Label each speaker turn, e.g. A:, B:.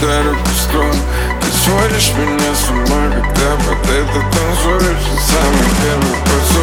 A: подарок склон Ты сводишь меня с ума, когда под этот танцуешь самый первый поцелуй